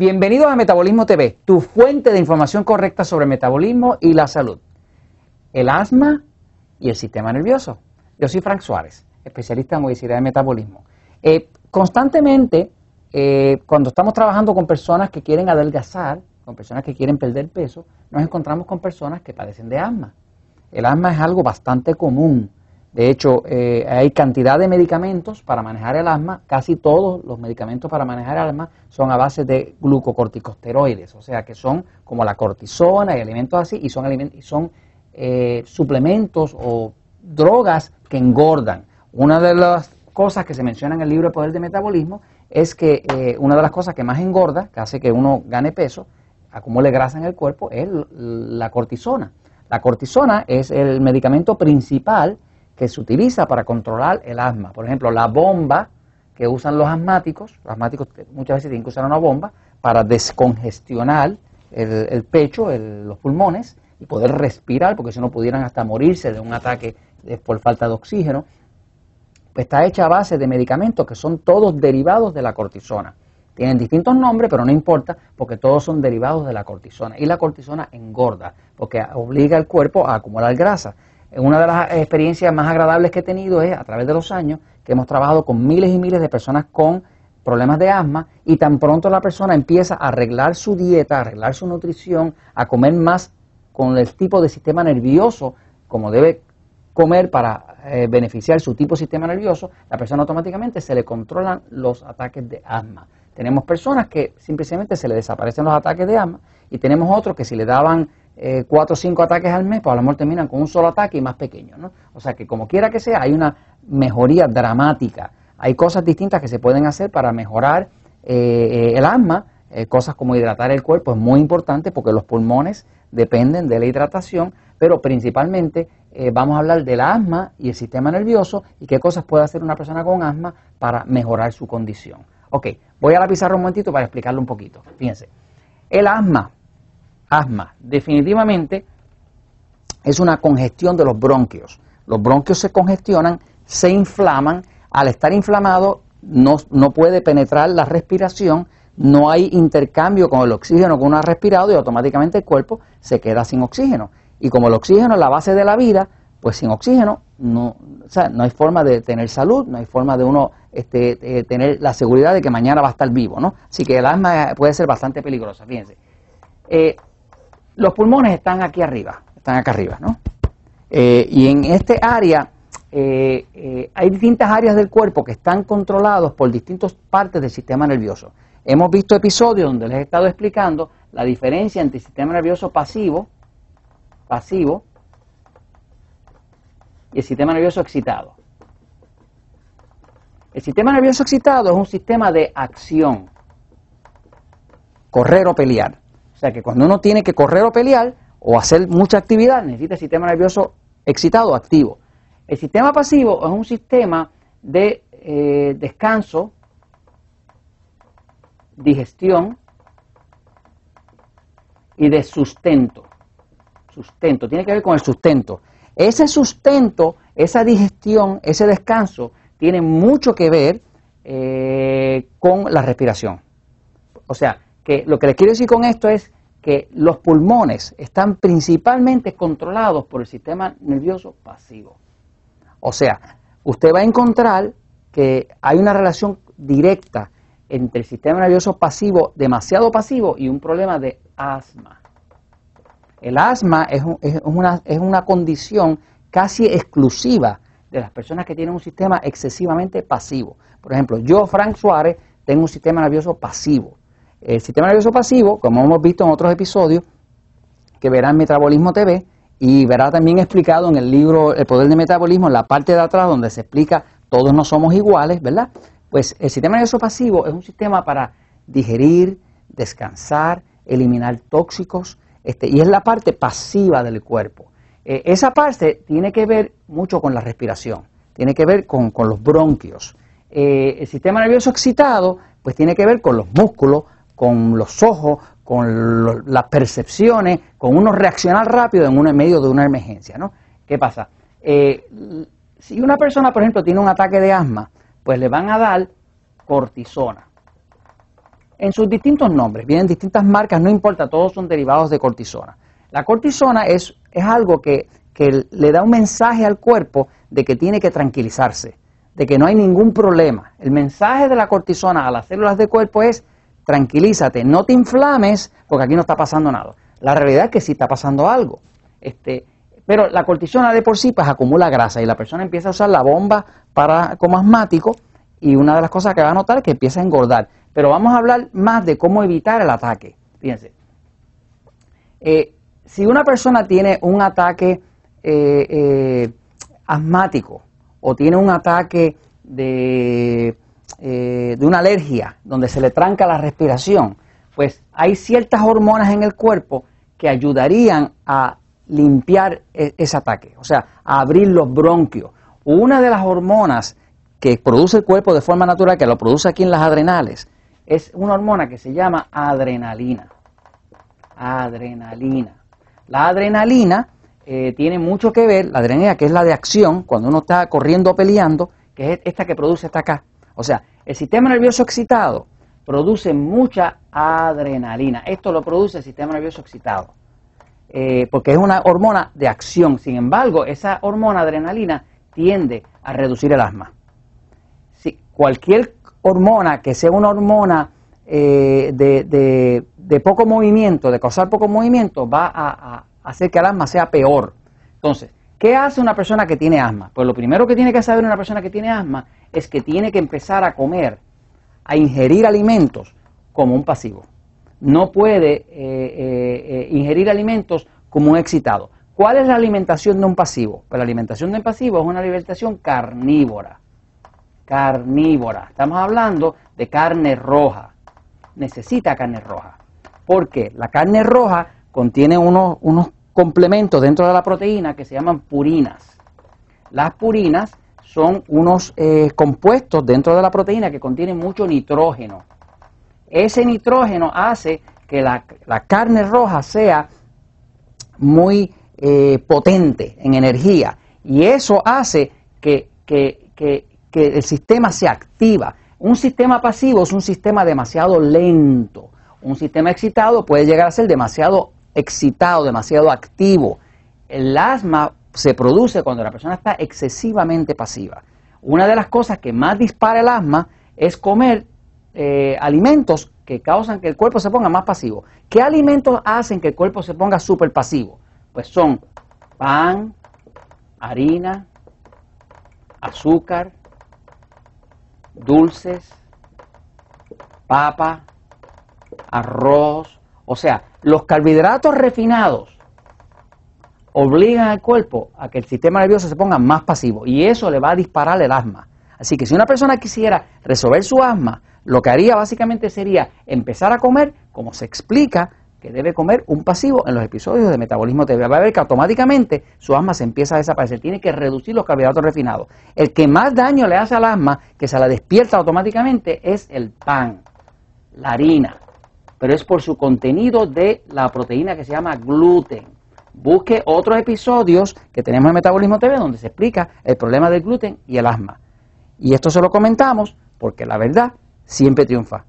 Bienvenidos a Metabolismo TV, tu fuente de información correcta sobre metabolismo y la salud, el asma y el sistema nervioso. Yo soy Frank Suárez, especialista en obesidad y metabolismo. Eh, constantemente, eh, cuando estamos trabajando con personas que quieren adelgazar, con personas que quieren perder peso, nos encontramos con personas que padecen de asma. El asma es algo bastante común. De hecho, eh, hay cantidad de medicamentos para manejar el asma. Casi todos los medicamentos para manejar el asma son a base de glucocorticosteroides, o sea que son como la cortisona y alimentos así, y son, y son eh, suplementos o drogas que engordan. Una de las cosas que se menciona en el libro de Poder de Metabolismo es que eh, una de las cosas que más engorda, que hace que uno gane peso, acumule grasa en el cuerpo, es la cortisona. La cortisona es el medicamento principal que se utiliza para controlar el asma. Por ejemplo, la bomba que usan los asmáticos, los asmáticos muchas veces tienen que usar una bomba para descongestionar el, pecho, los pulmones y poder respirar, porque si no pudieran hasta morirse de un ataque por falta de oxígeno. Pues está hecha a base de medicamentos que son todos derivados de la cortisona. Tienen distintos nombres, pero no importa, porque todos son derivados de la cortisona. Y la cortisona engorda, porque obliga al cuerpo a acumular grasa. Una de las experiencias más agradables que he tenido es, a través de los años, que hemos trabajado con miles y miles de personas con problemas de asma y tan pronto la persona empieza a arreglar su dieta, a arreglar su nutrición, a comer más con el tipo de sistema nervioso como debe comer para eh, beneficiar su tipo de sistema nervioso, la persona automáticamente se le controlan los ataques de asma. Tenemos personas que simplemente se le desaparecen los ataques de asma y tenemos otros que si le daban eh, cuatro o cinco ataques al mes, pues a lo mejor terminan con un solo ataque y más pequeño. ¿no? O sea que como quiera que sea, hay una mejoría dramática. Hay cosas distintas que se pueden hacer para mejorar eh, el asma, eh, cosas como hidratar el cuerpo es muy importante porque los pulmones dependen de la hidratación, pero principalmente vamos a hablar del asma y el sistema nervioso y qué cosas puede hacer una persona con asma para mejorar su condición. Ok, voy a la pizarra un momentito para explicarlo un poquito. Fíjense, el asma, asma, definitivamente es una congestión de los bronquios. Los bronquios se congestionan, se inflaman, al estar inflamado no, no puede penetrar la respiración, no hay intercambio con el oxígeno que uno ha respirado y automáticamente el cuerpo se queda sin oxígeno. Y como el oxígeno es la base de la vida, pues sin oxígeno no, no hay forma de tener salud, no hay forma de uno este, eh, tener la seguridad de que mañana va a estar vivo, ¿no? Así que el asma puede ser bastante peligrosa, fíjense. Eh, los pulmones están aquí arriba, están acá arriba, ¿no? Eh, y en este área hay distintas áreas del cuerpo que están controlados por distintas partes del sistema nervioso. Hemos visto episodios donde les he estado explicando la diferencia entre el sistema nervioso pasivo, pasivo, y el sistema nervioso excitado. El sistema nervioso excitado es un sistema de acción, correr o pelear. O sea que cuando uno tiene que correr o pelear o hacer mucha actividad, necesita el sistema nervioso excitado activo. El sistema pasivo es un sistema de eh, descanso, digestión y de sustento. Sustento, tiene que ver con el sustento. Ese sustento, esa digestión, ese descanso, tiene mucho que ver eh, con la respiración. O sea, lo que les quiero decir con esto es que los pulmones están principalmente controlados por el sistema nervioso pasivo. O sea, usted va a encontrar que hay una relación directa entre el sistema nervioso pasivo, demasiado pasivo, y un problema de asma. El asma es, una, es una condición casi exclusiva de las personas que tienen un sistema excesivamente pasivo. Por ejemplo, yo, Frank Suárez, tengo un sistema nervioso pasivo. El sistema nervioso pasivo, como hemos visto en otros episodios, que verán Metabolismo TV, y verá también explicado en el libro El Poder del Metabolismo, en la parte de atrás donde se explica todos no somos iguales, ¿verdad? Pues el sistema nervioso pasivo es un sistema para digerir, descansar, eliminar tóxicos, este, y es la parte pasiva del cuerpo. Eh, esa parte tiene que ver mucho con la respiración, tiene que ver con, los bronquios. Eh, el sistema nervioso excitado, pues tiene que ver con los músculos, con los ojos, con las percepciones, con uno reaccionar rápido en, un, medio de una emergencia. ¿no? ¿Qué pasa? Eh, si una persona, por ejemplo, tiene un ataque de asma, pues le van a dar cortisona. en sus distintos nombres, vienen distintas marcas, no importa, todos son derivados de cortisona. La cortisona es, es algo que, que le da un mensaje al cuerpo de que tiene que tranquilizarse, de que no hay ningún problema. El mensaje de la cortisona a las células del cuerpo es tranquilízate, no te inflames porque aquí no está pasando nada. La realidad es que sí está pasando algo. Este, pero la cortisona de por sí pues acumula grasa y la persona empieza a usar la bomba para, como asmático y una de las cosas que va a notar es que empieza a engordar. Pero vamos a hablar más de cómo evitar el ataque. Fíjense. Eh, si una persona tiene un ataque eh, eh, asmático o tiene un ataque de, de una alergia donde se le tranca la respiración, pues hay ciertas hormonas en el cuerpo que ayudarían a limpiar e, ese ataque, o sea, a abrir los bronquios. Una de las hormonas que produce el cuerpo de forma natural, que lo produce aquí en las adrenales, es una hormona que se llama adrenalina. Adrenalina. La adrenalina eh, tiene mucho que ver, la adrenalina que es la de acción, cuando uno está corriendo o peleando, que es esta que produce esta acá. O sea, el sistema nervioso excitado produce mucha adrenalina. Esto lo produce el sistema nervioso excitado, eh, porque es una hormona de acción. Sin embargo, esa hormona adrenalina tiende a reducir el asma. Si cualquier hormona que sea una hormona eh, de, poco movimiento, de causar poco movimiento, va a, hacer que el asma sea peor. Entonces, ¿qué hace una persona que tiene asma? Pues lo primero que tiene que saber una persona que tiene asma es que tiene que empezar a comer, a ingerir alimentos como un pasivo. No puede eh, eh, ingerir alimentos como un excitado. ¿Cuál es la alimentación de un pasivo? Pues la alimentación de un pasivo es una alimentación carnívora carnívora. Estamos hablando de carne roja. Necesita carne roja. Porque la carne roja contiene unos, unos complementos dentro de la proteína que se llaman purinas. Las purinas son unos eh, compuestos dentro de la proteína que contienen mucho nitrógeno. Ese nitrógeno hace que la, carne roja sea muy eh, potente en energía y eso hace que, que, que el sistema se activa. Un sistema pasivo es un sistema demasiado lento. Un sistema excitado puede llegar a ser demasiado excitado, demasiado activo. El asma se produce cuando la persona está excesivamente pasiva. Una de las cosas que más dispara el asma es comer eh, alimentos que causan que el cuerpo se ponga más pasivo. ¿Qué alimentos hacen que el cuerpo se ponga súper pasivo? Pues son pan, harina, azúcar, dulces, papa, arroz, o sea, los carbohidratos refinados obligan al cuerpo a que el sistema nervioso se ponga más pasivo y eso le va a disparar el asma. Así que si una persona quisiera resolver su asma, lo que haría básicamente sería empezar a comer, como se explica que debe comer un pasivo en los episodios de metabolismo TV. Va a ver que automáticamente su asma se empieza a desaparecer. Tiene que reducir los carbohidratos refinados. El que más daño le hace al asma, que se la despierta automáticamente, es el pan, la harina. Pero es por su contenido de la proteína que se llama gluten. Busque otros episodios que tenemos en Metabolismo TV donde se explica el problema del gluten y el asma. Y esto se lo comentamos porque la verdad siempre triunfa.